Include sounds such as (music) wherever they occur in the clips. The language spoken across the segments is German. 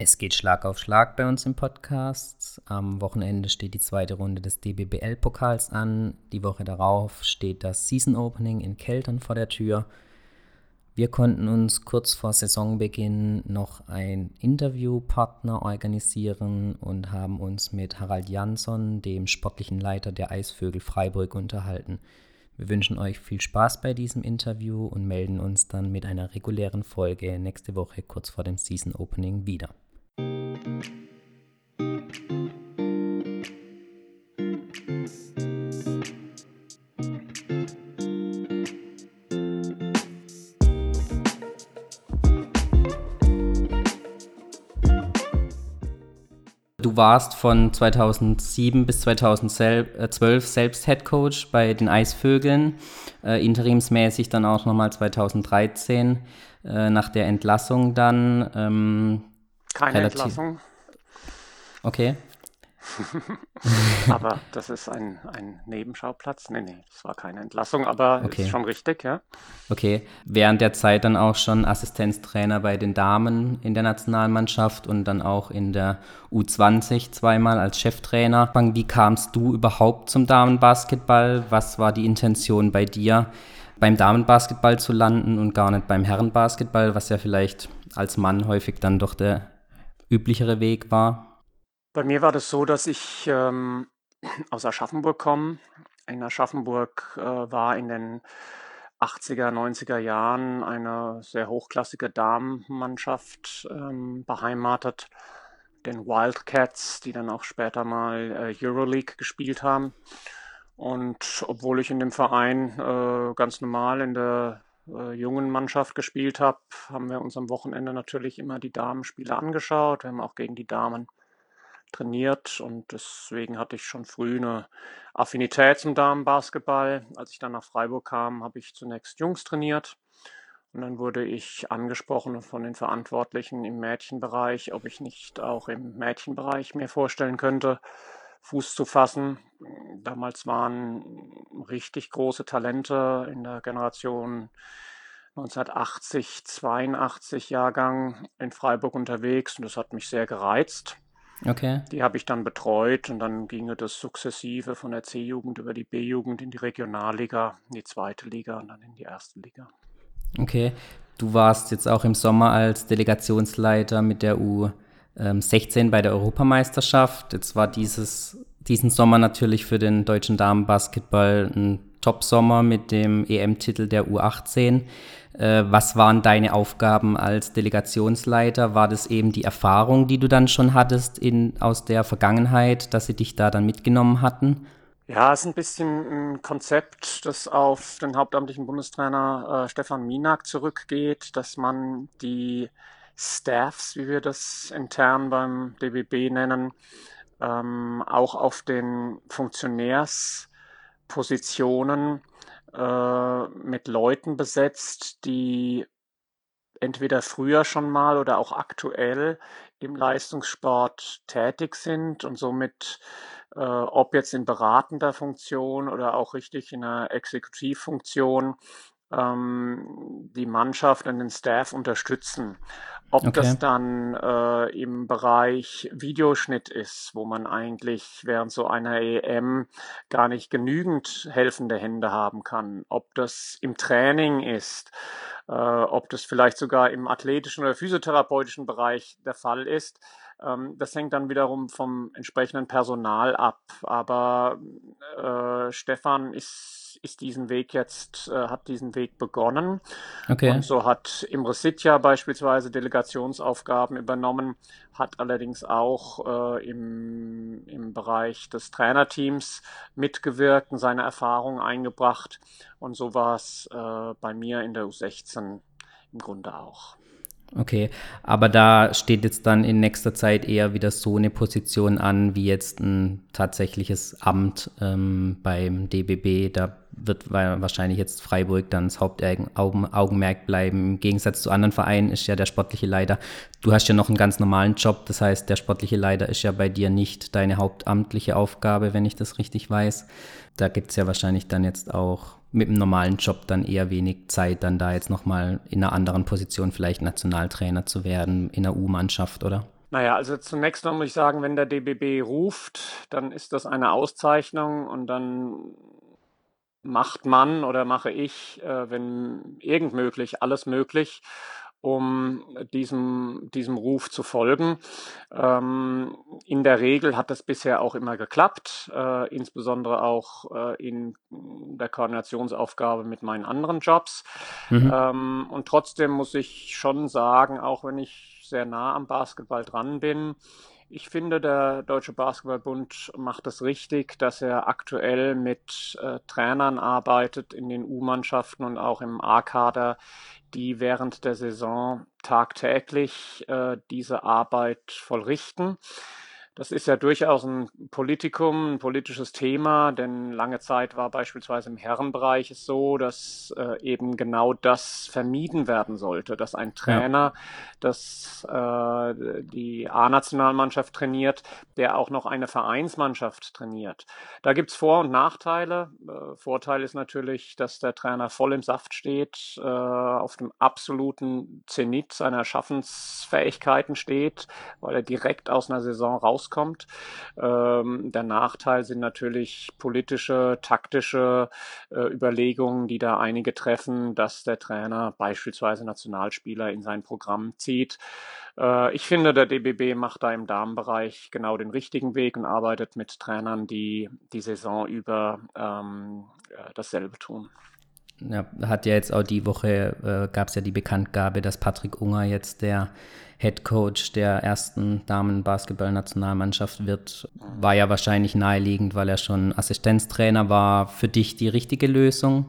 Es geht Schlag auf Schlag bei uns im Podcast. Am Wochenende steht die zweite Runde des DBBL-Pokals an. Die Woche darauf steht das Season Opening in Keltern vor der Tür. Wir konnten uns kurz vor Saisonbeginn noch einen Interviewpartner organisieren und haben uns mit Harald Jansson, dem sportlichen Leiter der Eisvögel Freiburg, unterhalten. Wir wünschen euch viel Spaß bei diesem Interview und melden uns dann mit einer regulären Folge nächste Woche kurz vor dem Season Opening wieder. Du warst von 2007 bis 2012 selbst Head Coach bei den Eisvögeln, äh, interimsmäßig dann auch nochmal 2013 äh, nach der Entlassung dann. Ähm, keine Relativ Entlassung. Okay. (laughs) aber das ist ein, ein Nebenschauplatz. Nee, nee, das war keine Entlassung, aber okay. ist schon richtig, ja. Okay. Während der Zeit dann auch schon Assistenztrainer bei den Damen in der Nationalmannschaft und dann auch in der U20 zweimal als Cheftrainer. Wie kamst du überhaupt zum Damenbasketball? Was war die Intention bei dir? beim Damenbasketball zu landen und gar nicht beim Herrenbasketball, was ja vielleicht als Mann häufig dann doch der üblichere Weg war? Bei mir war das so, dass ich ähm, (clears throat) aus Aschaffenburg komme. In Aschaffenburg äh, war in den 80er, 90er Jahren eine sehr hochklassige Damenmannschaft ähm, beheimatet, den Wildcats, die dann auch später mal äh, Euroleague gespielt haben. Und obwohl ich in dem Verein äh, ganz normal in der äh, jungen Mannschaft gespielt habe, haben wir uns am Wochenende natürlich immer die Damenspiele angeschaut. Wir haben auch gegen die Damen trainiert und deswegen hatte ich schon früh eine Affinität zum Damenbasketball. Als ich dann nach Freiburg kam, habe ich zunächst Jungs trainiert und dann wurde ich angesprochen von den Verantwortlichen im Mädchenbereich, ob ich nicht auch im Mädchenbereich mir vorstellen könnte, Fuß zu fassen. Damals waren richtig große Talente in der Generation 1980, 82 Jahrgang in Freiburg unterwegs und das hat mich sehr gereizt. Okay. Die habe ich dann betreut und dann ging das sukzessive von der C-Jugend über die B-Jugend in die Regionalliga, in die zweite Liga und dann in die erste Liga. Okay. Du warst jetzt auch im Sommer als Delegationsleiter mit der U 16 ähm, bei der Europameisterschaft. Jetzt war dieses, diesen Sommer natürlich für den deutschen Damenbasketball ein Top-Sommer mit dem EM-Titel der U18. Äh, was waren deine Aufgaben als Delegationsleiter? War das eben die Erfahrung, die du dann schon hattest in, aus der Vergangenheit, dass sie dich da dann mitgenommen hatten? Ja, es ist ein bisschen ein Konzept, das auf den hauptamtlichen Bundestrainer äh, Stefan Minak zurückgeht, dass man die Staffs, wie wir das intern beim DBB nennen, ähm, auch auf den Funktionärspositionen äh, mit Leuten besetzt, die entweder früher schon mal oder auch aktuell im Leistungssport tätig sind und somit äh, ob jetzt in beratender Funktion oder auch richtig in einer Exekutivfunktion ähm, die Mannschaft und den Staff unterstützen. Ob okay. das dann äh, im Bereich Videoschnitt ist, wo man eigentlich während so einer EM gar nicht genügend helfende Hände haben kann, ob das im Training ist, äh, ob das vielleicht sogar im athletischen oder physiotherapeutischen Bereich der Fall ist, ähm, das hängt dann wiederum vom entsprechenden Personal ab. Aber äh, Stefan ist, ist diesen Weg jetzt, äh, hat diesen Weg begonnen. Okay. Und so hat Imre Sitja beispielsweise Delegationsaufgaben übernommen, hat allerdings auch äh, im, im Bereich des Trainerteams mitgewirkt und seine Erfahrungen eingebracht. Und so war es äh, bei mir in der U16 im Grunde auch. Okay, aber da steht jetzt dann in nächster Zeit eher wieder so eine Position an wie jetzt ein tatsächliches Amt ähm, beim DBB. Da wird wahrscheinlich jetzt Freiburg dann das Hauptaugenmerk bleiben. Im Gegensatz zu anderen Vereinen ist ja der sportliche Leiter, du hast ja noch einen ganz normalen Job, das heißt, der sportliche Leiter ist ja bei dir nicht deine hauptamtliche Aufgabe, wenn ich das richtig weiß. Da gibt es ja wahrscheinlich dann jetzt auch mit einem normalen Job dann eher wenig Zeit, dann da jetzt nochmal in einer anderen Position vielleicht Nationaltrainer zu werden, in der U-Mannschaft, oder? Naja, also zunächst mal muss ich sagen, wenn der DBB ruft, dann ist das eine Auszeichnung und dann macht man oder mache ich, äh, wenn irgend möglich, alles möglich, um diesem, diesem Ruf zu folgen. Ähm, in der Regel hat das bisher auch immer geklappt, äh, insbesondere auch äh, in der Koordinationsaufgabe mit meinen anderen Jobs. Mhm. Ähm, und trotzdem muss ich schon sagen, auch wenn ich sehr nah am Basketball dran bin, ich finde, der Deutsche Basketballbund macht es richtig, dass er aktuell mit äh, Trainern arbeitet in den U-Mannschaften und auch im A-Kader, die während der Saison tagtäglich äh, diese Arbeit vollrichten. Das ist ja durchaus ein Politikum, ein politisches Thema, denn lange Zeit war beispielsweise im Herrenbereich es so, dass äh, eben genau das vermieden werden sollte, dass ein Trainer, ja. das äh, die A-Nationalmannschaft trainiert, der auch noch eine Vereinsmannschaft trainiert. Da gibt's Vor- und Nachteile. Äh, Vorteil ist natürlich, dass der Trainer voll im Saft steht, äh, auf dem absoluten Zenit seiner Schaffensfähigkeiten steht, weil er direkt aus einer Saison raus rauskommt. Ähm, der Nachteil sind natürlich politische, taktische äh, Überlegungen, die da einige treffen, dass der Trainer beispielsweise Nationalspieler in sein Programm zieht. Äh, ich finde, der DBB macht da im Damenbereich genau den richtigen Weg und arbeitet mit Trainern, die die Saison über ähm, dasselbe tun. Ja, hat ja jetzt auch die Woche, äh, gab es ja die Bekanntgabe, dass Patrick Unger jetzt der Head Coach der ersten Damen-Basketball-Nationalmannschaft wird. War ja wahrscheinlich naheliegend, weil er schon Assistenztrainer war. Für dich die richtige Lösung?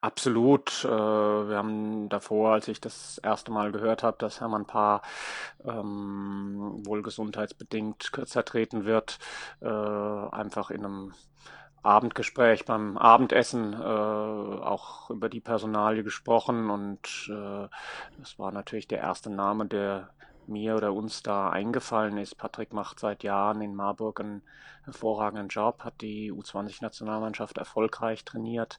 Absolut. Äh, wir haben davor, als ich das erste Mal gehört habe, dass Hermann Paar ähm, wohl gesundheitsbedingt kürzer treten wird, äh, einfach in einem Abendgespräch beim Abendessen äh, auch über die Personalie gesprochen und äh, das war natürlich der erste Name, der mir oder uns da eingefallen ist. Patrick macht seit Jahren in Marburg einen hervorragenden Job, hat die U20-Nationalmannschaft erfolgreich trainiert,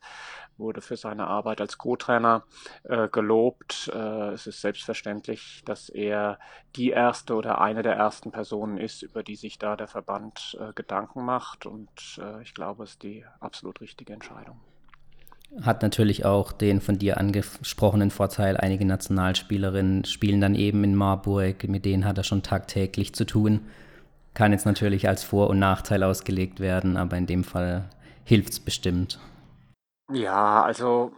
wurde für seine Arbeit als Co-Trainer äh, gelobt. Äh, es ist selbstverständlich, dass er die erste oder eine der ersten Personen ist, über die sich da der Verband äh, Gedanken macht. Und äh, ich glaube, es ist die absolut richtige Entscheidung. Hat natürlich auch den von dir angesprochenen Vorteil, einige Nationalspielerinnen spielen dann eben in Marburg, mit denen hat er schon tagtäglich zu tun. Kann jetzt natürlich als Vor- und Nachteil ausgelegt werden, aber in dem Fall hilft es bestimmt. Ja, also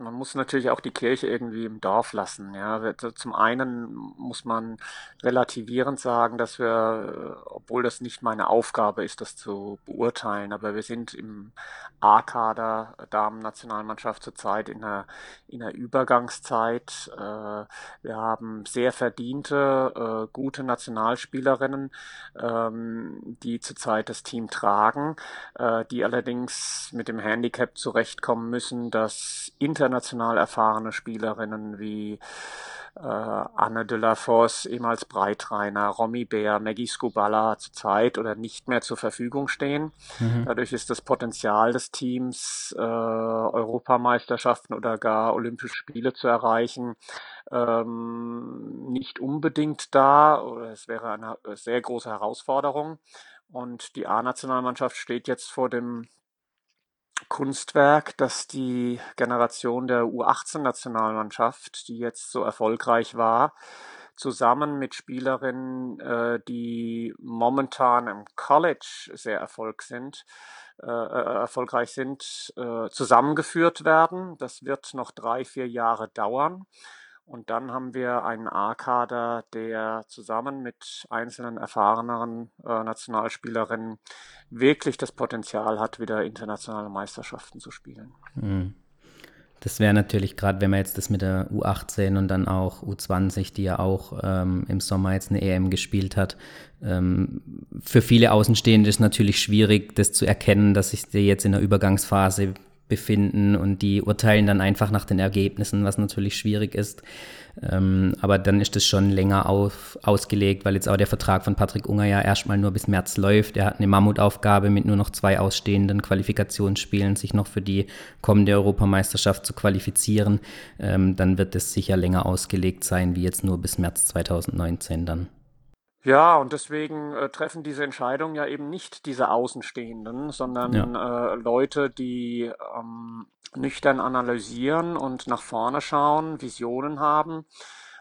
man muss natürlich auch die Kirche irgendwie im Dorf lassen. Ja, zum einen muss man relativierend sagen, dass wir, obwohl das nicht meine Aufgabe ist, das zu beurteilen, aber wir sind im A-Kader Damen-Nationalmannschaft zurzeit in einer, in einer Übergangszeit. Äh, wir haben sehr verdiente, äh, gute Nationalspielerinnen, ähm, die zurzeit das Team tragen, äh, die allerdings mit dem Handicap zurechtkommen müssen, dass inter international erfahrene Spielerinnen wie äh, Anne de la Fosse, ehemals Breitreiner, Romy Bär, Maggie Scubala zurzeit oder nicht mehr zur Verfügung stehen. Mhm. Dadurch ist das Potenzial des Teams, äh, Europameisterschaften oder gar Olympische Spiele zu erreichen, ähm, nicht unbedingt da. Es wäre eine sehr große Herausforderung. Und die A-Nationalmannschaft steht jetzt vor dem Kunstwerk, dass die Generation der U18-Nationalmannschaft, die jetzt so erfolgreich war, zusammen mit Spielerinnen, äh, die momentan im College sehr erfolg sind, äh, äh erfolgreich sind, äh, zusammengeführt werden. Das wird noch drei, vier Jahre dauern. Und dann haben wir einen A-Kader, der zusammen mit einzelnen erfahreneren äh, Nationalspielerinnen wirklich das Potenzial hat, wieder internationale Meisterschaften zu spielen. Mhm. Das wäre natürlich gerade, wenn man jetzt das mit der U18 und dann auch U20, die ja auch ähm, im Sommer jetzt eine EM gespielt hat, ähm, für viele Außenstehende ist natürlich schwierig, das zu erkennen, dass sich die jetzt in der Übergangsphase befinden und die urteilen dann einfach nach den Ergebnissen, was natürlich schwierig ist. Ähm, aber dann ist das schon länger auf, ausgelegt, weil jetzt auch der Vertrag von Patrick Unger ja erstmal nur bis März läuft. Er hat eine Mammutaufgabe mit nur noch zwei ausstehenden Qualifikationsspielen, sich noch für die kommende Europameisterschaft zu qualifizieren. Ähm, dann wird es sicher länger ausgelegt sein, wie jetzt nur bis März 2019 dann. Ja, und deswegen äh, treffen diese Entscheidungen ja eben nicht diese Außenstehenden, sondern Ja. äh, Leute, die ähm, nüchtern analysieren und nach vorne schauen, Visionen haben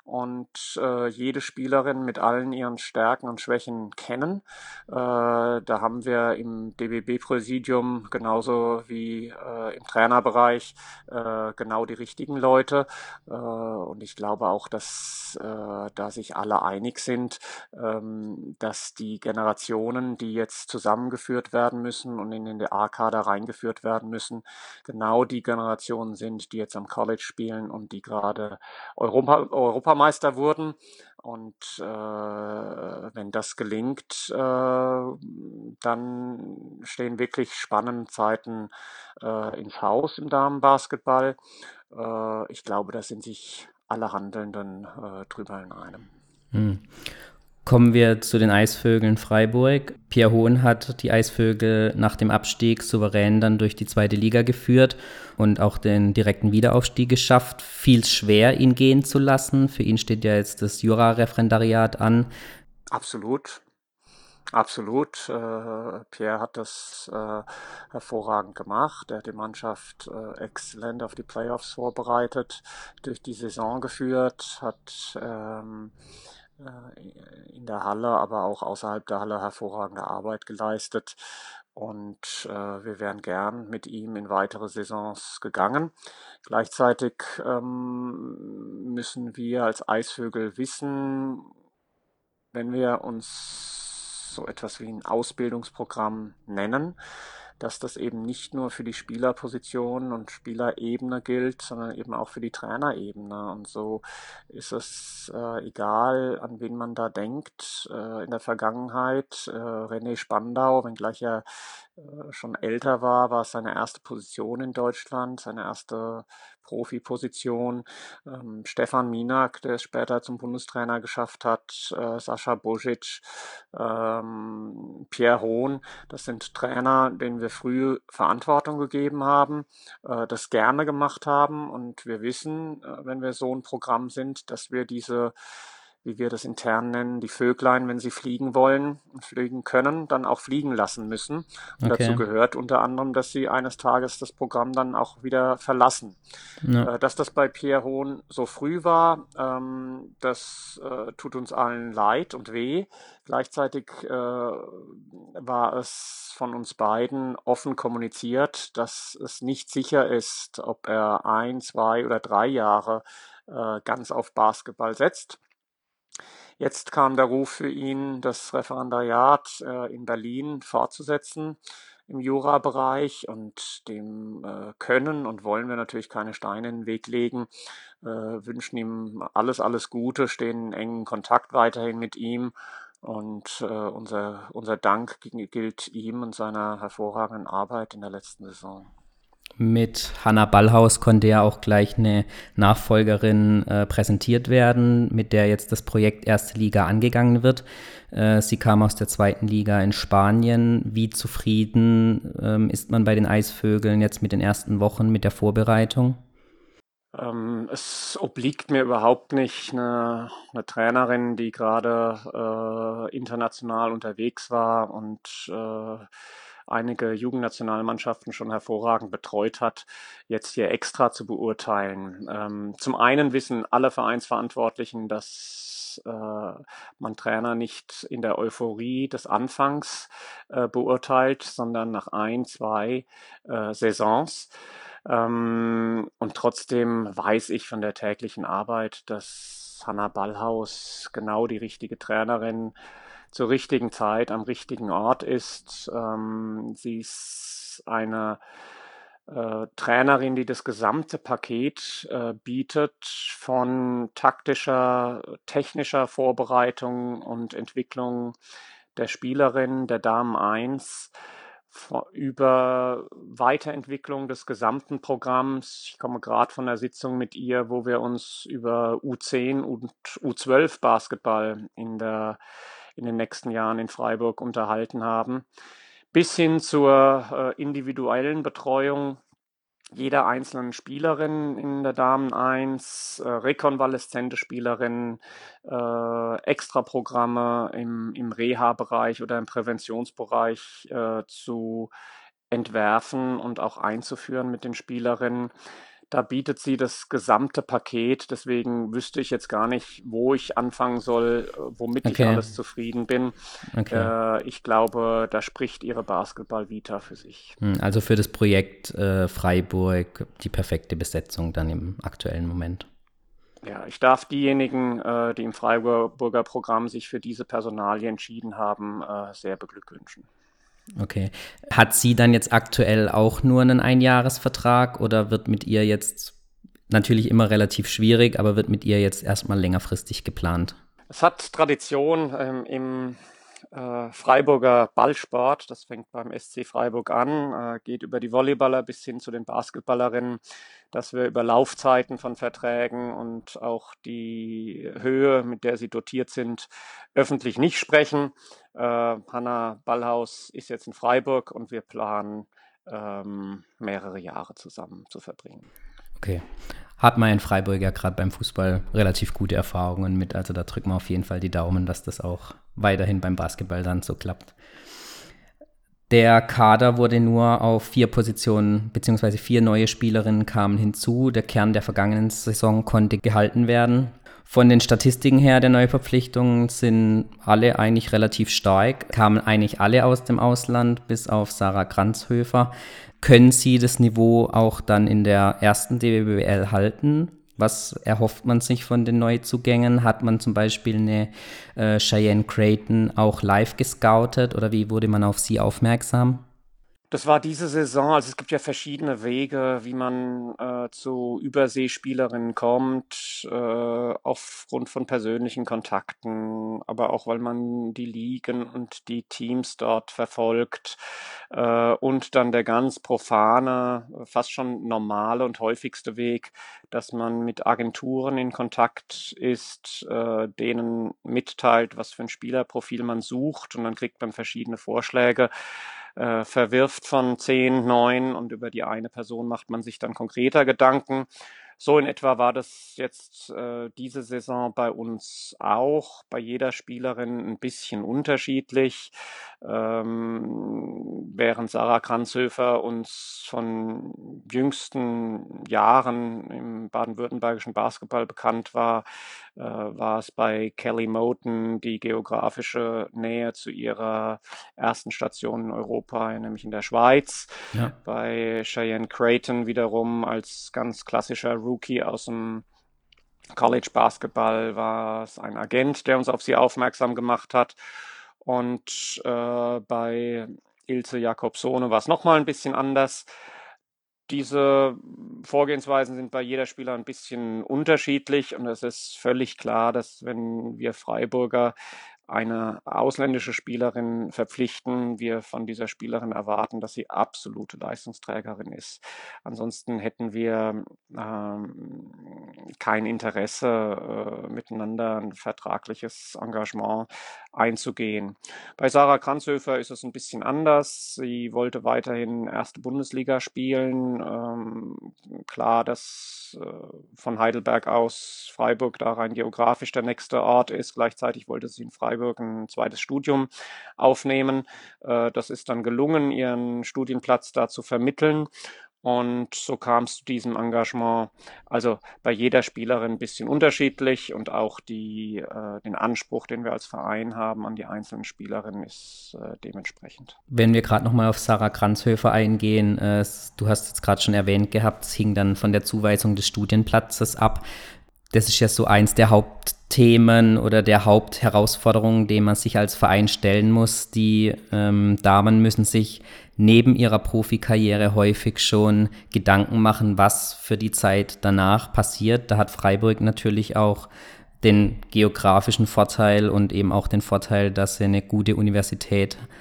und äh, jede Spielerin mit allen ihren Stärken und Schwächen kennen. Äh, da haben wir im DBB-Präsidium genauso wie äh, im Trainerbereich äh, genau die richtigen Leute. Äh, und ich glaube auch, dass äh, da sich alle einig sind, ähm, dass die Generationen, die jetzt zusammengeführt werden müssen und in den A-Kader reingeführt werden müssen, genau die Generationen sind, die jetzt am College spielen und die gerade Europa, Europameister wurden. Und äh, wenn das gelingt, äh, dann stehen wirklich spannende Zeiten äh, ins Haus im Damenbasketball. Äh, ich glaube, da sind sich alle Handelnden äh, drüber in einem. Hm. Kommen wir zu den Eisvögeln Freiburg. Pierre Hohn hat die Eisvögel nach dem Abstieg souverän dann durch die zweite Liga geführt und auch den direkten Wiederaufstieg geschafft. Viel schwer, ihn gehen zu lassen. Für ihn steht ja jetzt das Jura-Referendariat an. Absolut. Absolut. Äh, Pierre hat das äh, hervorragend gemacht. Er hat die Mannschaft äh, exzellent auf die Playoffs vorbereitet, durch die Saison geführt, hat ähm, äh, in der Halle, aber auch außerhalb der Halle hervorragende Arbeit geleistet. Und äh, wir wären gern mit ihm in weitere Saisons gegangen. Gleichzeitig ähm, müssen wir als Eisvögel wissen, wenn wir uns so etwas wie ein Ausbildungsprogramm nennen, dass das eben nicht nur für die Spielerposition und Spielerebene gilt, sondern eben auch für die Trainerebene. Und so ist es äh, egal, an wen man da denkt. Äh, in der Vergangenheit, äh, René Spandau, wenngleich er schon älter war, war es seine erste Position in Deutschland, seine erste Profiposition. Ähm, Stefan Minak, der es später zum Bundestrainer geschafft hat, äh, Sascha Bozic, ähm, Pierre Hohn, das sind Trainer, denen wir früh Verantwortung gegeben haben, äh, das gerne gemacht haben und wir wissen, äh, wenn wir so ein Programm sind, dass wir diese wie wir das intern nennen, die Vöglein, wenn sie fliegen wollen und fliegen können, dann auch fliegen lassen müssen. Und okay. dazu gehört unter anderem, dass sie eines Tages das Programm dann auch wieder verlassen. Ja. Äh, dass das bei Pierre Hohn so früh war, ähm, das äh, tut uns allen leid und weh. Gleichzeitig äh, war es von uns beiden offen kommuniziert, dass es nicht sicher ist, ob er ein, zwei oder drei Jahre äh, ganz auf Basketball setzt. Jetzt kam der Ruf für ihn, das Referendariat äh, in Berlin fortzusetzen im Jurabereich und dem äh, können und wollen wir natürlich keine Steine in den Weg legen, äh, wünschen ihm alles, alles Gute, stehen in engen Kontakt weiterhin mit ihm und äh, unser, unser Dank gilt ihm und seiner hervorragenden Arbeit in der letzten Saison. Mit Hanna Ballhaus konnte ja auch gleich eine Nachfolgerin äh, präsentiert werden, mit der jetzt das Projekt Erste Liga angegangen wird. Äh, sie kam aus der zweiten Liga in Spanien. Wie zufrieden ähm, ist man bei den Eisvögeln jetzt mit den ersten Wochen mit der Vorbereitung? Ähm, es obliegt mir überhaupt nicht eine, eine Trainerin, die gerade äh, international unterwegs war und äh, einige Jugendnationalmannschaften schon hervorragend betreut hat, jetzt hier extra zu beurteilen. Ähm, zum einen wissen alle Vereinsverantwortlichen, dass äh, man Trainer nicht in der Euphorie des Anfangs äh, beurteilt, sondern nach ein, zwei äh, Saisons. Ähm, und trotzdem weiß ich von der täglichen Arbeit, dass Hanna Ballhaus genau die richtige Trainerin zur richtigen Zeit am richtigen Ort ist. Ähm, sie ist eine äh, Trainerin, die das gesamte Paket äh, bietet von taktischer, technischer Vorbereitung und Entwicklung der Spielerin, der Damen 1 über Weiterentwicklung des gesamten Programms. Ich komme gerade von der Sitzung mit ihr, wo wir uns über U10 und U12 Basketball in der in den nächsten Jahren in Freiburg unterhalten haben, bis hin zur äh, individuellen Betreuung jeder einzelnen Spielerin in der Damen 1, äh, rekonvaleszente Spielerinnen, äh, Extraprogramme im, im Reha-Bereich oder im Präventionsbereich äh, zu entwerfen und auch einzuführen mit den Spielerinnen. Da bietet sie das gesamte Paket, deswegen wüsste ich jetzt gar nicht, wo ich anfangen soll, äh, womit okay. ich alles zufrieden bin. Okay. Äh, ich glaube, da spricht ihre Basketball-Vita für sich. Hm, also für das Projekt äh, Freiburg die perfekte Besetzung dann im aktuellen Moment. Ja, ich darf diejenigen, äh, die im Freiburger Programm sich für diese Personalie entschieden haben, äh, sehr beglückwünschen. Okay. Hat sie dann jetzt aktuell auch nur einen Einjahresvertrag oder wird mit ihr jetzt natürlich immer relativ schwierig, aber wird mit ihr jetzt erstmal längerfristig geplant? Es hat Tradition ähm, im äh, Freiburger Ballsport. Das fängt beim SC Freiburg an, äh, geht über die Volleyballer bis hin zu den Basketballerinnen, dass wir über Laufzeiten von Verträgen und auch die Höhe, mit der sie dotiert sind, öffentlich nicht sprechen. Äh, Hanna Ballhaus ist jetzt in Freiburg und wir planen ähm, mehrere Jahre zusammen zu verbringen. Okay. Hat man in Freiburg ja gerade beim Fußball relativ gute Erfahrungen mit. Also da drücken wir auf jeden Fall die Daumen, dass das auch weiterhin beim Basketball dann so klappt. Der Kader wurde nur auf vier Positionen, beziehungsweise vier neue Spielerinnen kamen hinzu. Der Kern der vergangenen Saison konnte gehalten werden. Von den Statistiken her der Neuverpflichtungen sind alle eigentlich relativ stark, kamen eigentlich alle aus dem Ausland, bis auf Sarah Kranzhöfer. Können Sie das Niveau auch dann in der ersten DWBL halten? Was erhofft man sich von den Neuzugängen? Hat man zum Beispiel eine äh, Cheyenne Creighton auch live gescoutet oder wie wurde man auf sie aufmerksam? Das war diese Saison, also es gibt ja verschiedene Wege, wie man äh, zu Überseespielerinnen kommt, äh, aufgrund von persönlichen Kontakten, aber auch weil man die Ligen und die Teams dort verfolgt äh, und dann der ganz profane, fast schon normale und häufigste Weg, dass man mit Agenturen in Kontakt ist, äh, denen mitteilt, was für ein Spielerprofil man sucht und dann kriegt man verschiedene Vorschläge äh, verwirft von zehn, neun und über die eine Person macht man sich dann konkreter Gedanken. So in etwa war das jetzt äh, diese Saison bei uns auch, bei jeder Spielerin ein bisschen unterschiedlich. Ähm, während Sarah Kranzhöfer uns von jüngsten Jahren im baden-württembergischen Basketball bekannt war, war es bei Kelly Moten die geografische Nähe zu ihrer ersten Station in Europa, nämlich in der Schweiz. Ja. Bei Cheyenne Creighton wiederum als ganz klassischer Rookie aus dem College Basketball war es ein Agent, der uns auf sie aufmerksam gemacht hat. Und äh, bei Ilse Jakobsone war es nochmal ein bisschen anders. Diese Vorgehensweisen sind bei jeder Spieler ein bisschen unterschiedlich und es ist völlig klar, dass wenn wir Freiburger eine ausländische Spielerin verpflichten, wir von dieser Spielerin erwarten, dass sie absolute Leistungsträgerin ist. Ansonsten hätten wir ähm, kein Interesse, äh, miteinander ein vertragliches Engagement einzugehen. Bei Sarah Kranzhöfer ist es ein bisschen anders. Sie wollte weiterhin erste Bundesliga spielen. Ähm, klar, dass äh, von Heidelberg aus Freiburg da rein geografisch der nächste Ort ist. Gleichzeitig wollte sie in Freiburg Freiburg ein zweites Studium aufnehmen. Äh, das ist dann gelungen, ihren Studienplatz da zu vermitteln. Und so kam es zu diesem Engagement. Also bei jeder Spielerin ein bisschen unterschiedlich und auch die, äh, den Anspruch, den wir als Verein haben an die einzelnen Spielerinnen, ist äh, dementsprechend. Wenn wir gerade nochmal auf Sarah Kranzhöfer eingehen, äh, du hast jetzt gerade schon erwähnt gehabt, es hing dann von der Zuweisung des Studienplatzes ab das ist ja so eins der Hauptthemen oder der Hauptherausforderungen, denen man sich als Verein stellen muss. Die ähm, Damen müssen sich neben ihrer Profikarriere häufig schon Gedanken machen, was für die Zeit danach passiert. Da hat Freiburg natürlich auch den geografischen Vorteil und eben auch den Vorteil, dass sie eine gute Universität haben.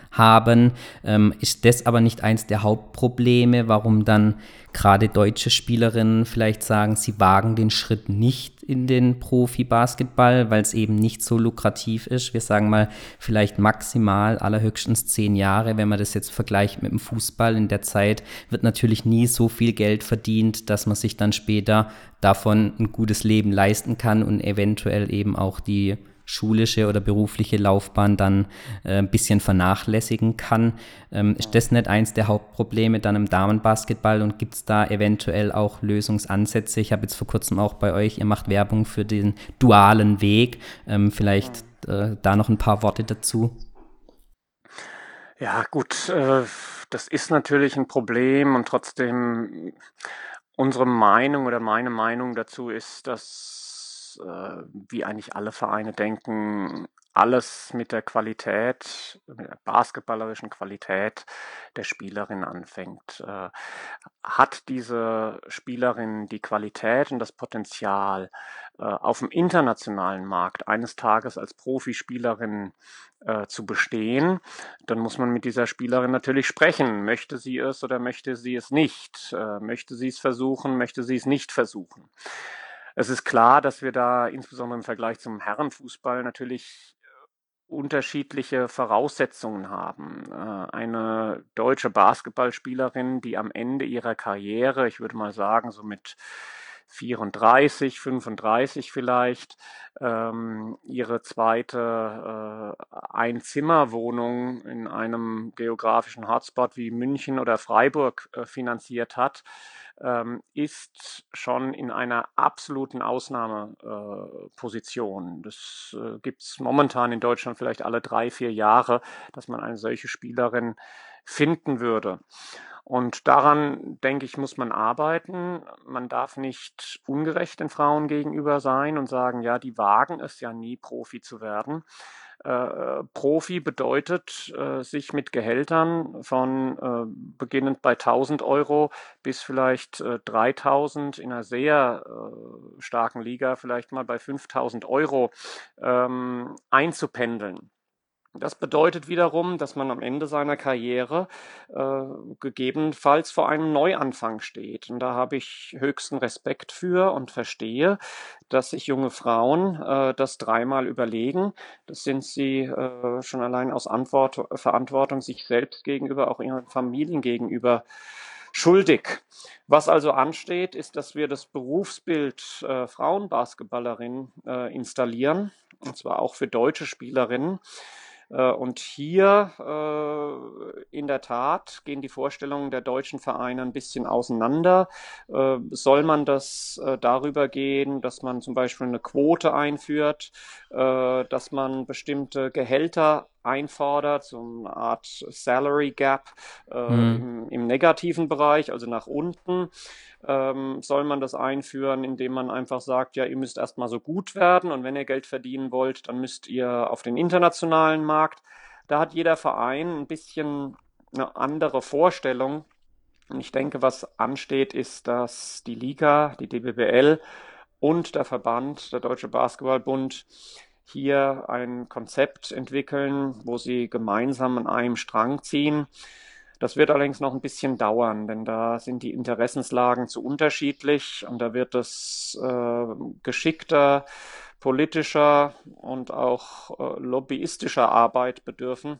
Ähm, ist das aber nicht eins der Hauptprobleme, warum dann gerade deutsche Spielerinnen vielleicht sagen, sie wagen den Schritt nicht in den Profi-Basketball, weil es eben nicht so lukrativ ist. Wir sagen mal vielleicht maximal allerhöchstens zehn Jahre, wenn man das jetzt vergleicht mit dem Fußball. In der Zeit wird natürlich nie so viel Geld verdient, dass man sich dann später davon ein gutes Leben leisten kann und eventuell eben auch die schulische oder berufliche Laufbahn dann äh, ein bisschen vernachlässigen kann. Ähm, ist das nicht eins der Hauptprobleme dann im Damenbasketball und gibt es da eventuell auch Lösungsansätze? Ich habe jetzt vor kurzem auch bei euch, ihr macht Werbung für den dualen Weg. Ähm, vielleicht äh, da noch ein paar Worte dazu. Ja, gut, äh, das ist natürlich ein Problem und trotzdem unsere Meinung oder meine Meinung dazu ist, dass äh, wie eigentlich alle Vereine denken, alles mit der Qualität, mit der basketballerischen Qualität der Spielerin anfängt. Äh, hat diese Spielerin die Qualität und das Potenzial, äh, auf dem internationalen Markt eines Tages als Profispielerin äh, zu bestehen, dann muss man mit dieser Spielerin natürlich sprechen. Möchte sie es oder möchte sie es nicht? Äh, möchte sie es versuchen? Möchte sie es nicht versuchen? Es ist klar, dass wir da insbesondere im Vergleich zum Herrenfußball natürlich äh, unterschiedliche Voraussetzungen haben. Äh, eine deutsche Basketballspielerin, die am Ende ihrer Karriere, ich würde mal sagen, so mit 34, 35 vielleicht, ähm, ihre zweite äh, Einzimmerwohnung in einem geografischen Hotspot wie München oder Freiburg äh, finanziert hat, ähm, ist schon in einer absoluten Ausnahmeposition. Äh, das äh, gibt es momentan in Deutschland vielleicht alle drei, vier Jahre, dass man eine solche Spielerin finden würde. Und daran, denke ich, muss man arbeiten. Man darf nicht ungerecht den Frauen gegenüber sein und sagen, ja, die wagen es ja nie, Profi zu werden. Äh, Profi bedeutet, äh, sich mit Gehältern von äh, beginnend bei 1000 Euro bis vielleicht äh, 3000 in einer sehr äh, starken Liga vielleicht mal bei 5000 Euro ähm, einzupendeln. Das bedeutet wiederum, dass man am Ende seiner Karriere äh, gegebenenfalls vor einem Neuanfang steht. Und da habe ich höchsten Respekt für und verstehe, dass sich junge Frauen äh, das dreimal überlegen. Das sind sie äh, schon allein aus Antwort, Verantwortung sich selbst gegenüber, auch ihren Familien gegenüber schuldig. Was also ansteht, ist, dass wir das Berufsbild äh, Frauenbasketballerin äh, installieren, und zwar auch für deutsche Spielerinnen. Äh, und hier äh, in der Tat gehen die Vorstellungen der deutschen Vereine ein bisschen auseinander. Äh, soll man das darüber gehen, dass man zum Beispiel eine Quote einführt, dass man bestimmte Gehälter einfordert, so eine Art Salary Gap äh, mhm. im, im, negativen Bereich, also nach unten, ähm, soll man das einführen, indem man einfach sagt, ja, ihr müsst erstmal so gut werden und wenn ihr Geld verdienen wollt, dann müsst ihr auf den internationalen Markt. Da hat jeder Verein ein bisschen eine andere Vorstellung. Und ich denke, was ansteht, ist, dass die Liga, die DBBL und der Verband, der Deutsche Basketballbund, hier ein Konzept entwickeln, wo sie gemeinsam an einem Strang ziehen. Das wird allerdings noch ein bisschen dauern, denn da sind die Interessenslagen zu unterschiedlich und da wird es äh, geschickter, politischer und auch äh, lobbyistischer Arbeit bedürfen,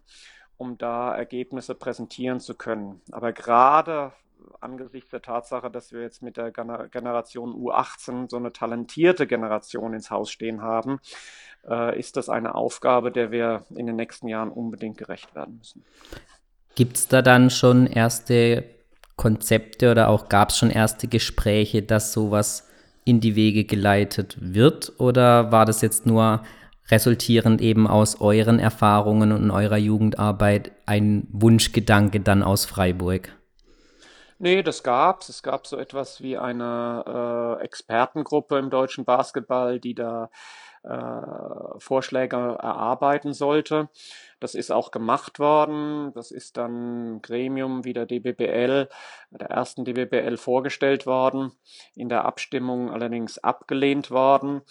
um da Ergebnisse präsentieren zu können. Aber gerade angesichts der Tatsache, dass wir jetzt mit der Generation U18 so eine talentierte Generation ins Haus stehen haben, äh, ist das eine Aufgabe, der wir in den nächsten Jahren unbedingt gerecht werden müssen. Gibt es da dann schon erste Konzepte oder auch gab es schon erste Gespräche, dass sowas in die Wege geleitet wird? Oder war das jetzt nur resultierend eben aus euren Erfahrungen und eurer Jugendarbeit ein Wunschgedanke dann aus Freiburg? Nee, das gab's. Es gab so etwas wie eine äh, Expertengruppe im deutschen Basketball, die da äh, Vorschläge erarbeiten sollte. Das ist auch gemacht worden. Das ist dann Gremium wie der DBBL, der ersten DBBL vorgestellt worden, in der Abstimmung allerdings abgelehnt worden.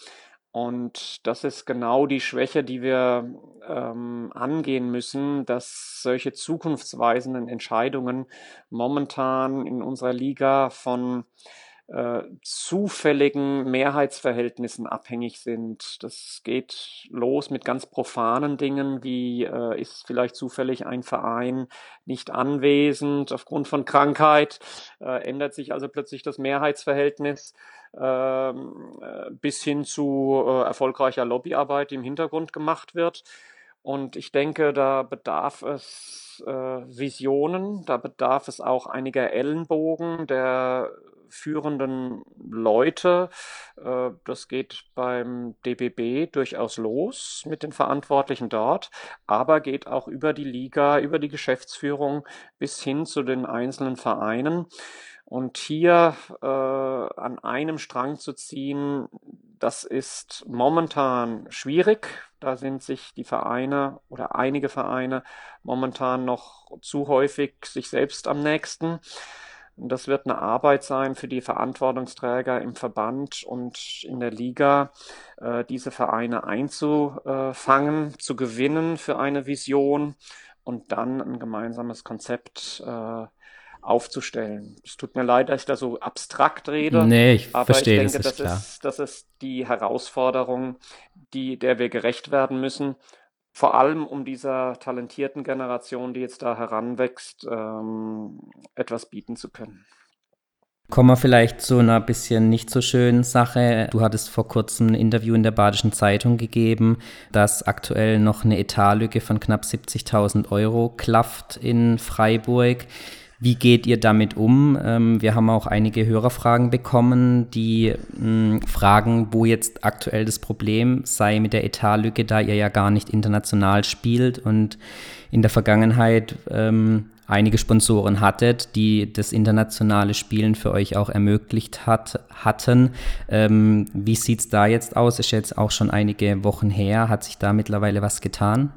Und das ist genau die Schwäche, die wir ähm, angehen müssen, dass solche zukunftsweisenden Entscheidungen momentan in unserer Liga von äh, zufälligen Mehrheitsverhältnissen abhängig sind. Das geht los mit ganz profanen Dingen, wie äh, ist vielleicht zufällig ein Verein nicht anwesend aufgrund von Krankheit, äh, ändert sich also plötzlich das Mehrheitsverhältnis bis hin zu äh, erfolgreicher Lobbyarbeit, die im Hintergrund gemacht wird. Und ich denke, da bedarf es äh, Visionen, da bedarf es auch einiger Ellenbogen der führenden Leute. Äh, das geht beim DBB durchaus los mit den Verantwortlichen dort, aber geht auch über die Liga, über die Geschäftsführung bis hin zu den einzelnen Vereinen. Und hier äh, an einem Strang zu ziehen, das ist momentan schwierig. Da sind sich die Vereine oder einige Vereine momentan noch zu häufig sich selbst am nächsten. Das wird eine Arbeit sein für die Verantwortungsträger im Verband und in der Liga, äh, diese Vereine einzufangen, zu gewinnen für eine Vision und dann ein gemeinsames Konzept äh, aufzustellen. Es tut mir leid, dass ich da so abstrakt rede. Nee, ich aber verstehe, ich denke, das, ist, das, ist, das ist die Herausforderung, die, der wir gerecht werden müssen vor allem um dieser talentierten Generation, die jetzt da heranwächst, ähm, etwas bieten zu können. Kommen wir vielleicht zu einer bisschen nicht so schönen Sache. Du hattest vor kurzem ein Interview in der Badischen Zeitung gegeben, dass aktuell noch eine Etatlücke von knapp 70.000 Euro klafft in Freiburg. Wie geht ihr damit um? Ähm, wir haben auch einige Hörerfragen bekommen, die mh, fragen, wo jetzt aktuell das Problem sei mit der Etatlücke, da ihr ja gar nicht international spielt und in der Vergangenheit ähm, einige Sponsoren hattet, die das internationale Spielen für euch auch ermöglicht hat, hatten. Ähm, wie sieht es da jetzt aus? Ist jetzt auch schon einige Wochen her. Hat sich da mittlerweile was getan?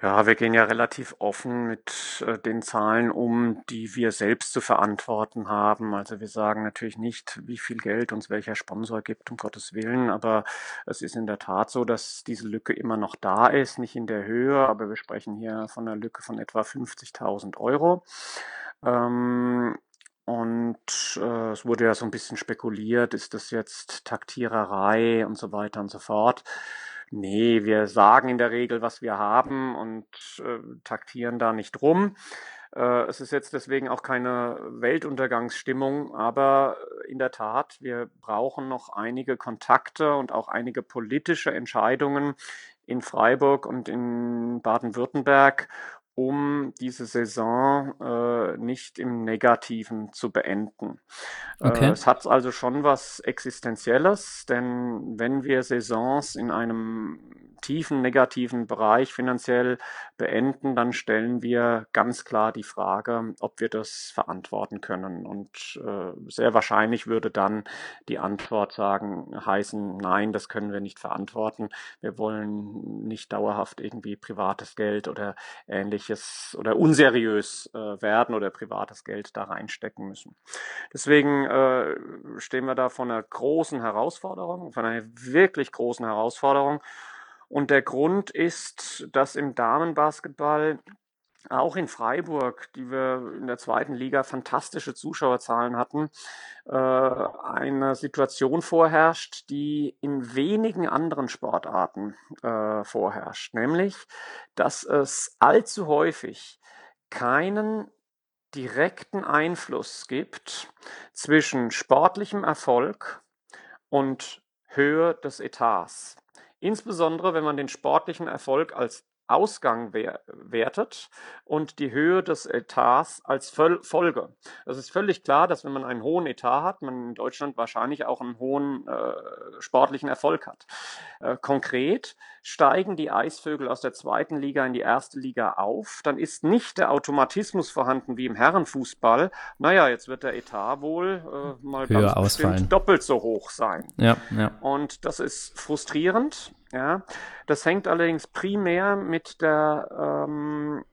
Ja, wir gehen ja relativ offen mit äh, den Zahlen um, die wir selbst zu verantworten haben. Also wir sagen natürlich nicht, wie viel Geld uns welcher Sponsor gibt, um Gottes Willen, aber es ist in der Tat so, dass diese Lücke immer noch da ist, nicht in der Höhe, aber wir sprechen hier von einer Lücke von etwa 50.000 Euro. Ähm, und äh, es wurde ja so ein bisschen spekuliert, ist das jetzt Taktiererei und so weiter und so fort. Nee, wir sagen in der Regel, was wir haben und äh, taktieren da nicht rum. Äh, es ist jetzt deswegen auch keine Weltuntergangsstimmung, aber in der Tat, wir brauchen noch einige Kontakte und auch einige politische Entscheidungen in Freiburg und in Baden-Württemberg, um diese Saison äh, nicht im Negativen zu beenden. Äh, okay. Äh, es hat also schon was Existenzielles, denn wenn wir Saisons in einem tiefen negativen Bereich finanziell beenden, dann stellen wir ganz klar die Frage, ob wir das verantworten können. Und äh, sehr wahrscheinlich würde dann die Antwort sagen, heißen, nein, das können wir nicht verantworten. Wir wollen nicht dauerhaft irgendwie privates Geld oder ähnliches oder unseriös äh, werden oder privates Geld da reinstecken müssen. Deswegen äh, stehen wir da vor einer großen Herausforderung, vor einer wirklich großen Herausforderung. Und der Grund ist, dass im Damenbasketball auch in Freiburg, die wir in der zweiten Liga fantastische Zuschauerzahlen hatten, äh, eine Situation vorherrscht, die in wenigen anderen Sportarten äh, vorherrscht, nämlich, dass es allzu häufig keinen direkten Einfluss gibt zwischen sportlichem Erfolg und Höhe des Etats. Insbesondere wenn man den sportlichen Erfolg als Ausgang wertet und die Höhe des Etats als Folge. Es ist völlig klar, dass wenn man einen hohen Etat hat, man in Deutschland wahrscheinlich auch einen hohen äh, sportlichen Erfolg hat. Äh, konkret steigen die Eisvögel aus der zweiten Liga in die erste Liga auf, dann ist nicht der Automatismus vorhanden wie im Herrenfußball. Naja, jetzt wird der Etat wohl äh, mal Höher ganz ausfallen. doppelt so hoch sein. Ja, ja. Und das ist frustrierend ja, das hängt allerdings primär mit der ähm,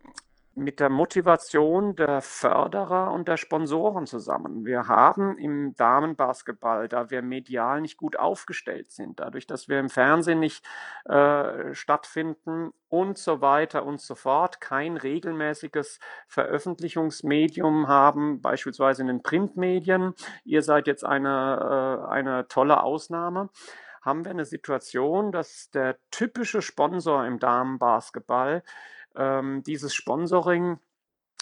mit der Motivation der Förderer und der Sponsoren zusammen. Wir haben im Damenbasketball, da wir medial nicht gut aufgestellt sind, dadurch, dass wir im Fernsehen nicht äh, stattfinden und so weiter und so fort, kein regelmäßiges Veröffentlichungsmedium haben, beispielsweise in den Printmedien. Ihr seid jetzt eine, äh, eine tolle Ausnahme haben wir eine Situation, dass der typische Sponsor im Damenbasketball ähm, dieses Sponsoring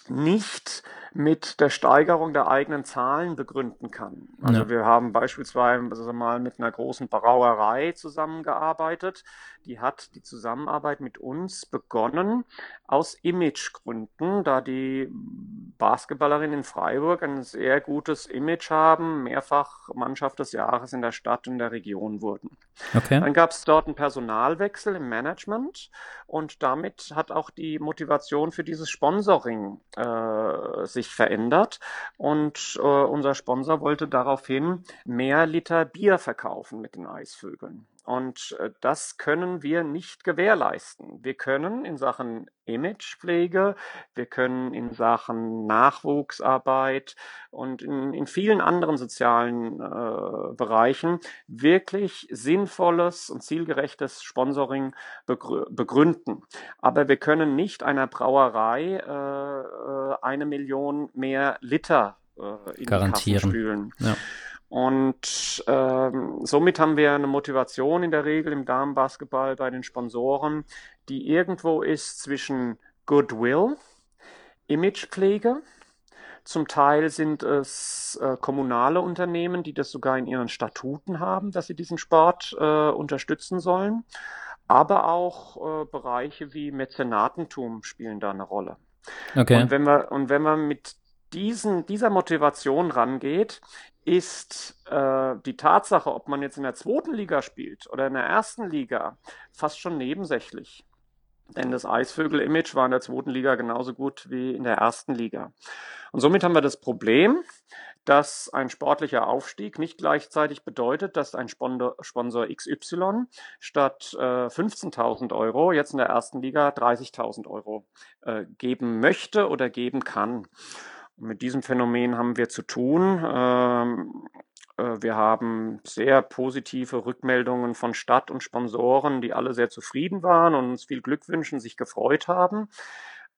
nicht mit der Steigerung der eigenen Zahlen begründen kann. Also ja. wir haben beispielsweise also mal mit einer großen Brauerei zusammengearbeitet. Die hat die Zusammenarbeit mit uns begonnen aus Imagegründen, da die Basketballerinnen in Freiburg ein sehr gutes Image haben, mehrfach Mannschaft des Jahres in der Stadt und der Region wurden. Okay. Dann gab es dort einen Personalwechsel im Management und damit hat auch die Motivation für dieses Sponsoring äh, sich verändert und äh, unser Sponsor wollte daraufhin mehr Liter Bier verkaufen mit den Eisvögeln. Und äh, das können wir nicht gewährleisten. Wir können in Sachen Imagepflege, wir können in Sachen Nachwuchsarbeit und in, in vielen anderen sozialen äh, Bereichen wirklich sinnvolles und zielgerechtes Sponsoring begrü begründen. Aber wir können nicht einer Brauerei äh, äh eine Million mehr Liter äh, in Garantieren. die Kassen spülen. Ja. Und ähm, somit haben wir eine Motivation in der Regel im Damenbasketball bei den Sponsoren, die irgendwo ist zwischen Goodwill, Imagepflege. Zum Teil sind es äh, kommunale Unternehmen, die das sogar in ihren Statuten haben, dass sie diesen Sport äh, unterstützen sollen. Aber auch äh, Bereiche wie Mäzenatentum spielen da eine Rolle. Okay. Und wenn wir, und wenn wir mit diesen, dieser Motivation rangeht, ist äh, die Tatsache, ob man jetzt in der zweiten Liga spielt oder in der ersten Liga, fast schon nebensächlich. Denn das Eisvögel-Image war in der zweiten Liga genauso gut wie in der ersten Liga. Und somit haben wir das Problem, dass ein sportlicher Aufstieg nicht gleichzeitig bedeutet, dass ein Sponsor, XY statt äh, 15.000 Euro jetzt in der ersten Liga 30.000 Euro äh, geben möchte oder geben kann. Mit diesem Phänomen haben wir zu tun. Ähm, äh, wir haben sehr positive Rückmeldungen von Stadt und Sponsoren, die alle sehr zufrieden waren und uns viel Glück wünschen, sich gefreut haben.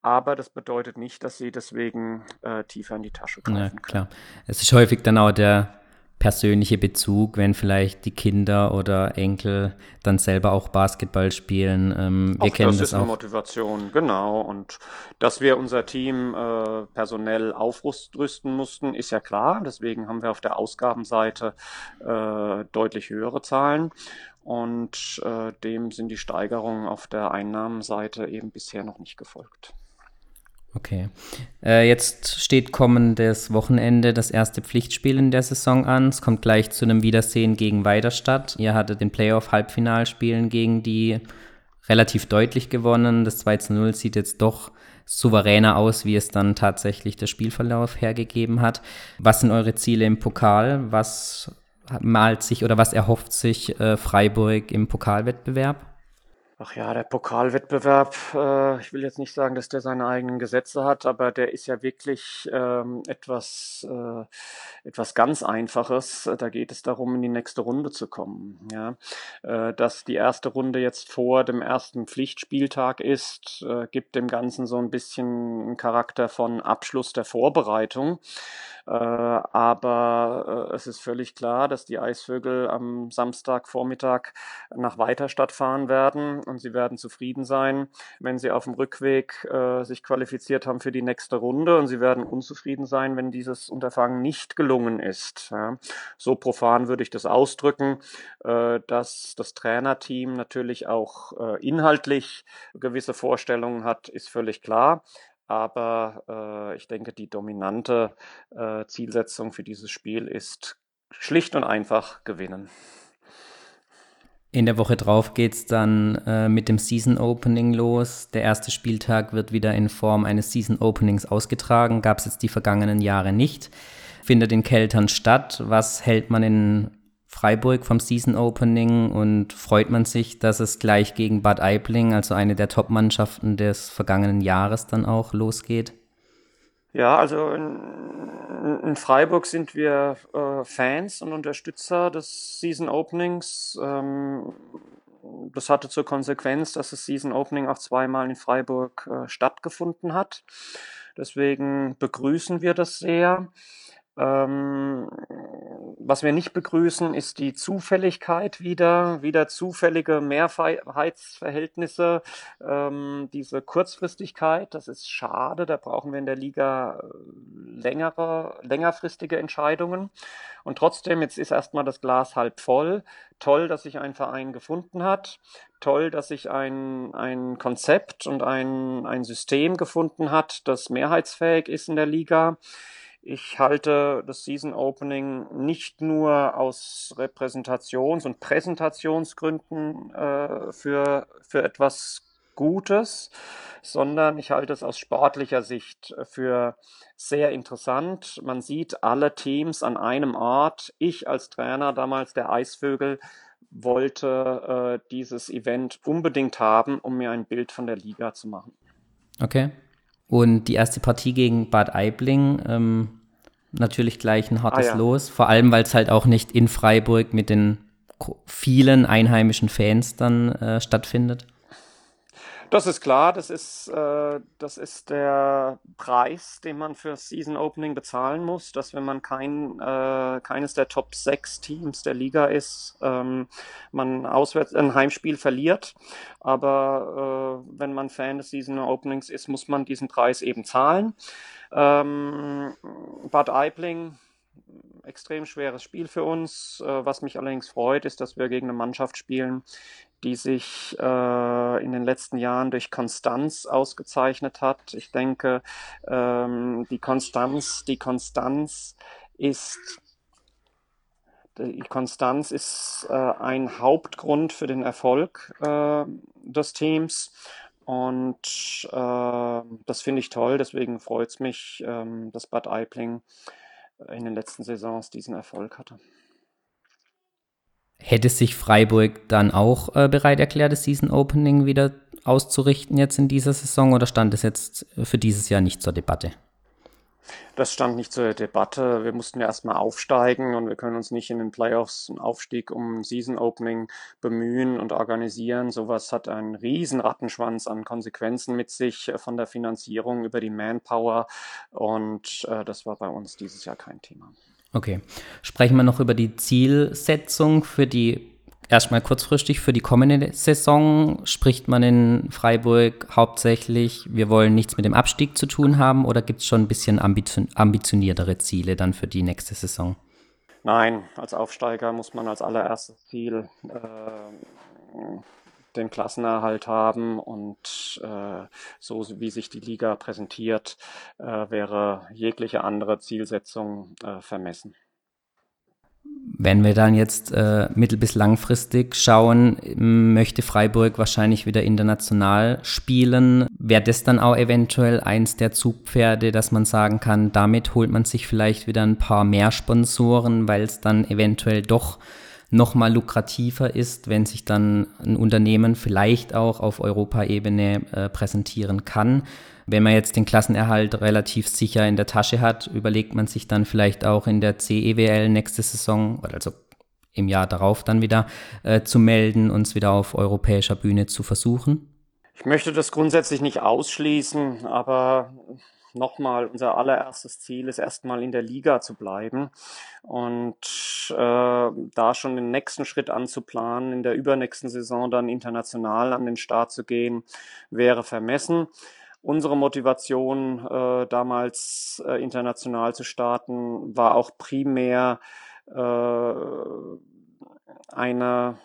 Aber das bedeutet nicht, dass sie deswegen äh, tiefer in die Tasche greifen. Ja, klar. Es ist häufig dann auch der persönliche Bezug, wenn vielleicht die Kinder oder Enkel dann selber auch Basketball spielen. Ähm, wir auch kennen das, das ist auch. eine Motivation, genau. Und dass wir unser Team äh, personell aufrüsten mussten, ist ja klar. Deswegen haben wir auf der Ausgabenseite äh, deutlich höhere Zahlen. Und äh, dem sind die Steigerungen auf der Einnahmenseite eben bisher noch nicht gefolgt. Okay. Äh, jetzt steht kommendes Wochenende das erste Pflichtspiel in der Saison an. Es kommt gleich zu einem Wiedersehen gegen Weiderstadt. Ihr hattet den Playoff-Halbfinalspielen gegen die relativ deutlich gewonnen. Das 2 zu 0 sieht jetzt doch souveräner aus, wie es dann tatsächlich der Spielverlauf hergegeben hat. Was sind eure Ziele im Pokal? Was malt sich oder was erhofft sich äh, Freiburg im Pokalwettbewerb? Ach ja, der Pokalwettbewerb, äh, ich will jetzt nicht sagen, dass der seine eigenen Gesetze hat, aber der ist ja wirklich ähm, etwas, äh, etwas ganz Einfaches. Da geht es darum, in die nächste Runde zu kommen. Ja? Äh, dass die erste Runde jetzt vor dem ersten Pflichtspieltag ist, äh, gibt dem Ganzen so ein bisschen einen Charakter von Abschluss der Vorbereitung. Äh, aber äh, es ist völlig klar, dass die Eisvögel am Samstagvormittag nach Weiterstadt fahren werden und sie werden zufrieden sein, wenn sie auf dem Rückweg äh, sich qualifiziert haben für die nächste Runde und sie werden unzufrieden sein, wenn dieses Unterfangen nicht gelungen ist. Ja. So profan würde ich das ausdrücken, dass das Trainerteam natürlich auch inhaltlich gewisse Vorstellungen hat, ist völlig klar. Aber äh, ich denke, die dominante äh, Zielsetzung für dieses Spiel ist schlicht und einfach gewinnen. In der Woche drauf geht es dann äh, mit dem Season Opening los. Der erste Spieltag wird wieder in Form eines Season Openings ausgetragen. Gab es jetzt die vergangenen Jahre nicht. Findet in Keltern statt. Was hält man in Freiburg vom Season Opening und freut man sich, dass es gleich gegen Bad Aibling, also eine der Top-Mannschaften des vergangenen Jahres, dann auch losgeht? Ja, also in, in Freiburg sind wir äh, Fans und Unterstützer des Season Openings. Ähm, das hatte zur Konsequenz, dass das Season Opening auch zweimal in Freiburg äh, stattgefunden hat. Deswegen begrüßen wir das sehr. Ähm, was wir nicht begrüßen, ist die Zufälligkeit wieder, wieder zufällige Mehrheitsverhältnisse, ähm, diese Kurzfristigkeit, das ist schade, da brauchen wir in der Liga äh, längere, längerfristige Entscheidungen. Und trotzdem, jetzt ist erstmal das Glas halb voll. Toll, dass sich ein Verein gefunden hat. Toll, dass sich ein, ein Konzept und ein, ein System gefunden hat, das mehrheitsfähig ist in der Liga. Ich halte das Season Opening nicht nur aus Repräsentations- und Präsentationsgründen äh, für, für etwas Gutes, sondern ich halte es aus sportlicher Sicht für sehr interessant. Man sieht alle Teams an einem Ort. Ich als Trainer damals der Eisvögel wollte äh, dieses Event unbedingt haben, um mir ein Bild von der Liga zu machen. Okay. Und die erste Partie gegen Bad Aibling, ähm, natürlich gleich ein hartes ah, ja. Los. Vor allem, weil es halt auch nicht in Freiburg mit den vielen einheimischen Fans dann äh, stattfindet. Das ist klar, das ist, äh, das ist der Preis, den man für Season Opening bezahlen muss, dass wenn man kein, äh, keines der Top 6 Teams der Liga ist, ähm, man auswärts ein Heimspiel verliert. Aber äh, wenn man Fan des Season Openings ist, muss man diesen Preis eben zahlen. Ähm, Bad Aibling extrem schweres Spiel für uns. Äh, was mich allerdings freut, ist, dass wir gegen eine Mannschaft spielen, die sich äh, in den letzten Jahren durch Konstanz ausgezeichnet hat. Ich denke, ähm, die Konstanz, die Konstanz ist die Konstanz ist äh, ein Hauptgrund für den Erfolg des Teams. Und das finde ich toll. Deswegen freut es mich, ähm, dass Bad Aibling in den letzten Saisons diesen Erfolg hatte. Hätte sich Freiburg dann auch äh, bereit erklärt, das Season Opening wieder auszurichten jetzt in dieser Saison oder stand es jetzt für dieses Jahr nicht zur Debatte? Das stand nicht zur Debatte. Wir mussten ja erstmal aufsteigen und wir können uns nicht in den Playoffs einen Aufstieg um Season Opening bemühen und organisieren. Sowas hat einen riesen Rattenschwanz an Konsequenzen mit sich äh, von der Finanzierung über die Manpower und äh, das war bei uns dieses Jahr kein Thema. Okay. Sprechen wir noch über die Zielsetzung für die erstmal kurzfristig für die kommende Saison. Spricht man in Freiburg hauptsächlich, wir wollen nichts mit dem Abstieg zu tun haben oder gibt es schon ein bisschen ambitioniertere Ziele dann für die nächste Saison? Nein, als Aufsteiger muss man als allererstes Ziel äh, den Klassenerhalt haben und äh, so wie sich die Liga präsentiert, äh, wäre jegliche andere Zielsetzung äh, vermessen. Wenn wir dann jetzt äh, mittel- bis langfristig schauen, möchte Freiburg wahrscheinlich wieder international spielen. Wäre das dann auch eventuell eins der Zugpferde, dass man sagen kann, damit holt man sich vielleicht wieder ein paar mehr Sponsoren, weil es dann eventuell doch nochmal lukrativer ist, wenn sich dann ein Unternehmen vielleicht auch auf Europaebene äh, präsentieren kann. Wenn man jetzt den Klassenerhalt relativ sicher in der Tasche hat, überlegt man sich dann vielleicht auch in der CEWL nächste Saison, also im Jahr darauf dann wieder äh, zu melden, uns wieder auf europäischer Bühne zu versuchen? Ich möchte das grundsätzlich nicht ausschließen, aber nochmal, unser allererstes Ziel ist erstmal in der Liga zu bleiben und äh, da schon den nächsten Schritt anzuplanen, in der übernächsten Saison dann international an den Start zu gehen, wäre vermessen. Unsere Motivation, äh, damals äh, international zu starten, war auch primär äh, eine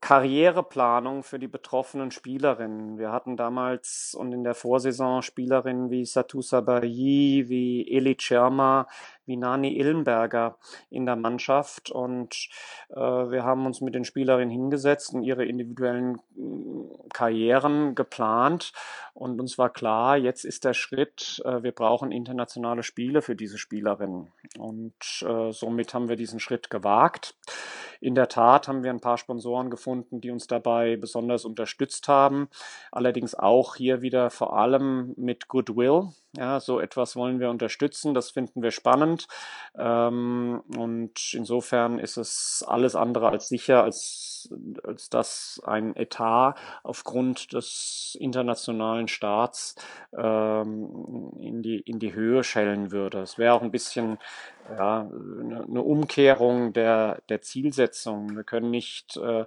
Karriereplanung für die betroffenen Spielerinnen. Wir hatten damals und in der Vorsaison Spielerinnen wie Satu Sabayi, wie Eli Cherma, wie Nani Illenberger in der Mannschaft und äh, wir haben uns mit den Spielerinnen hingesetzt und ihre individuellen äh, Karrieren geplant und uns war klar, jetzt ist der Schritt, äh, wir brauchen internationale Spiele für diese Spielerinnen und äh, somit haben wir diesen Schritt gewagt. In der Tat haben wir ein paar Sponsoren gefunden, die uns dabei besonders unterstützt haben. Allerdings auch hier wieder vor allem mit Goodwill. Ja, so etwas wollen wir unterstützen. Das finden wir spannend. Ähm, und insofern ist es alles andere als sicher, als, als dass ein Etat aufgrund des internationalen Staats ähm, in, die, in die Höhe schellen würde. Es wäre auch ein bisschen ja, eine Umkehrung der, der Zielsetzung. Wir können nicht, äh,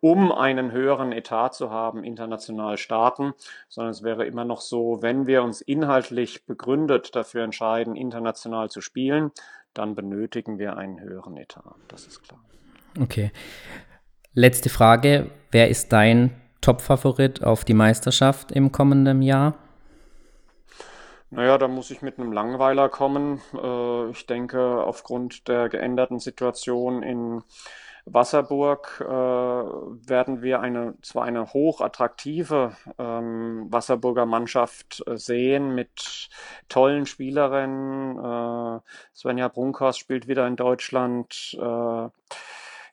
um einen höheren Etat zu haben, international starten, sondern es wäre immer noch so, wenn wir uns inhaltlich begründet dafür entscheiden, international zu spielen, dann benötigen wir einen höheren Etat. Das ist klar. Okay. Letzte Frage. Wer ist dein Top-Favorit auf die Meisterschaft im kommenden Jahr? Naja, da muss ich mit einem Langweiler kommen. Äh, ich denke, aufgrund der geänderten Situation in Wasserburg äh, werden wir eine, zwar eine hochattraktive ähm, Wasserburger Mannschaft äh, sehen mit tollen Spielerinnen. Äh, Svenja Brunkhorst spielt wieder in Deutschland. Äh,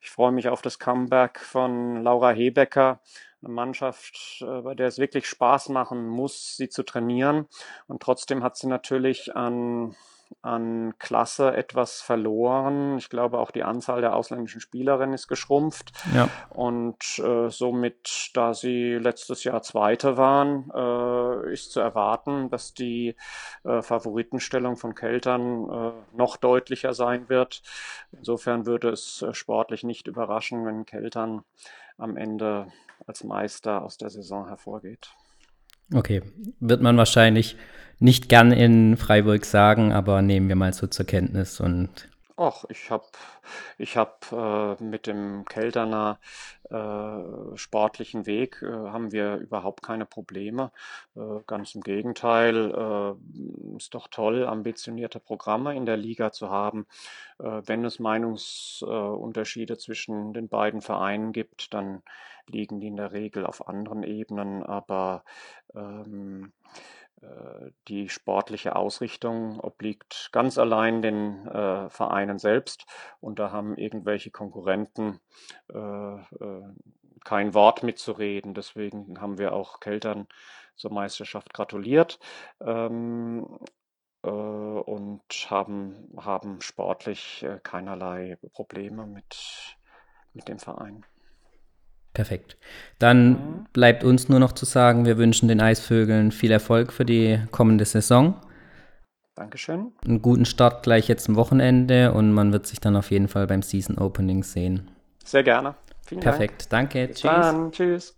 ich freue mich auf das Comeback von Laura Hebecker eine Mannschaft, äh, bei der es wirklich Spaß machen muss, sie zu trainieren. Und trotzdem hat sie natürlich an, an Klasse etwas verloren. Ich glaube, auch die Anzahl der ausländischen Spielerinnen ist geschrumpft. Ja. Und äh, somit, da sie letztes Jahr Zweite waren, äh, ist zu erwarten, dass die äh, Favoritenstellung von Keltern äh, noch deutlicher sein wird. Insofern würde es äh, sportlich nicht überraschen, wenn Keltern am Ende als Meister aus der Saison hervorgeht. Okay, wird man wahrscheinlich nicht gern in Freiburg sagen, aber nehmen wir mal so zur Kenntnis und Ach, ich habe ich hab, äh, mit dem Kelterner äh, sportlichen Weg äh, haben wir überhaupt keine Probleme. Äh, ganz im Gegenteil, äh, ist doch toll, ambitionierte Programme in der Liga zu haben. Äh, wenn es Meinungsunterschiede zwischen den beiden Vereinen gibt, dann liegen die in der Regel auf anderen Ebenen, aber ähm, äh, die sportliche Ausrichtung obliegt ganz allein den äh, Vereinen selbst und da haben irgendwelche Konkurrenten äh, äh, kein Wort mitzureden. Deswegen haben wir auch Keltern zur Meisterschaft gratuliert ähm, äh, und haben, haben sportlich keinerlei Probleme mit, mit dem Verein. Perfekt. Dann bleibt uns nur noch zu sagen, wir wünschen den Eisvögeln viel Erfolg für die kommende Saison. Dankeschön. Einen guten Start gleich jetzt am Wochenende und man wird sich dann auf jeden Fall beim Season Opening sehen. Sehr gerne. Vielen Perfekt. Dank. Danke. Bis Tschüss. Dann. Tschüss.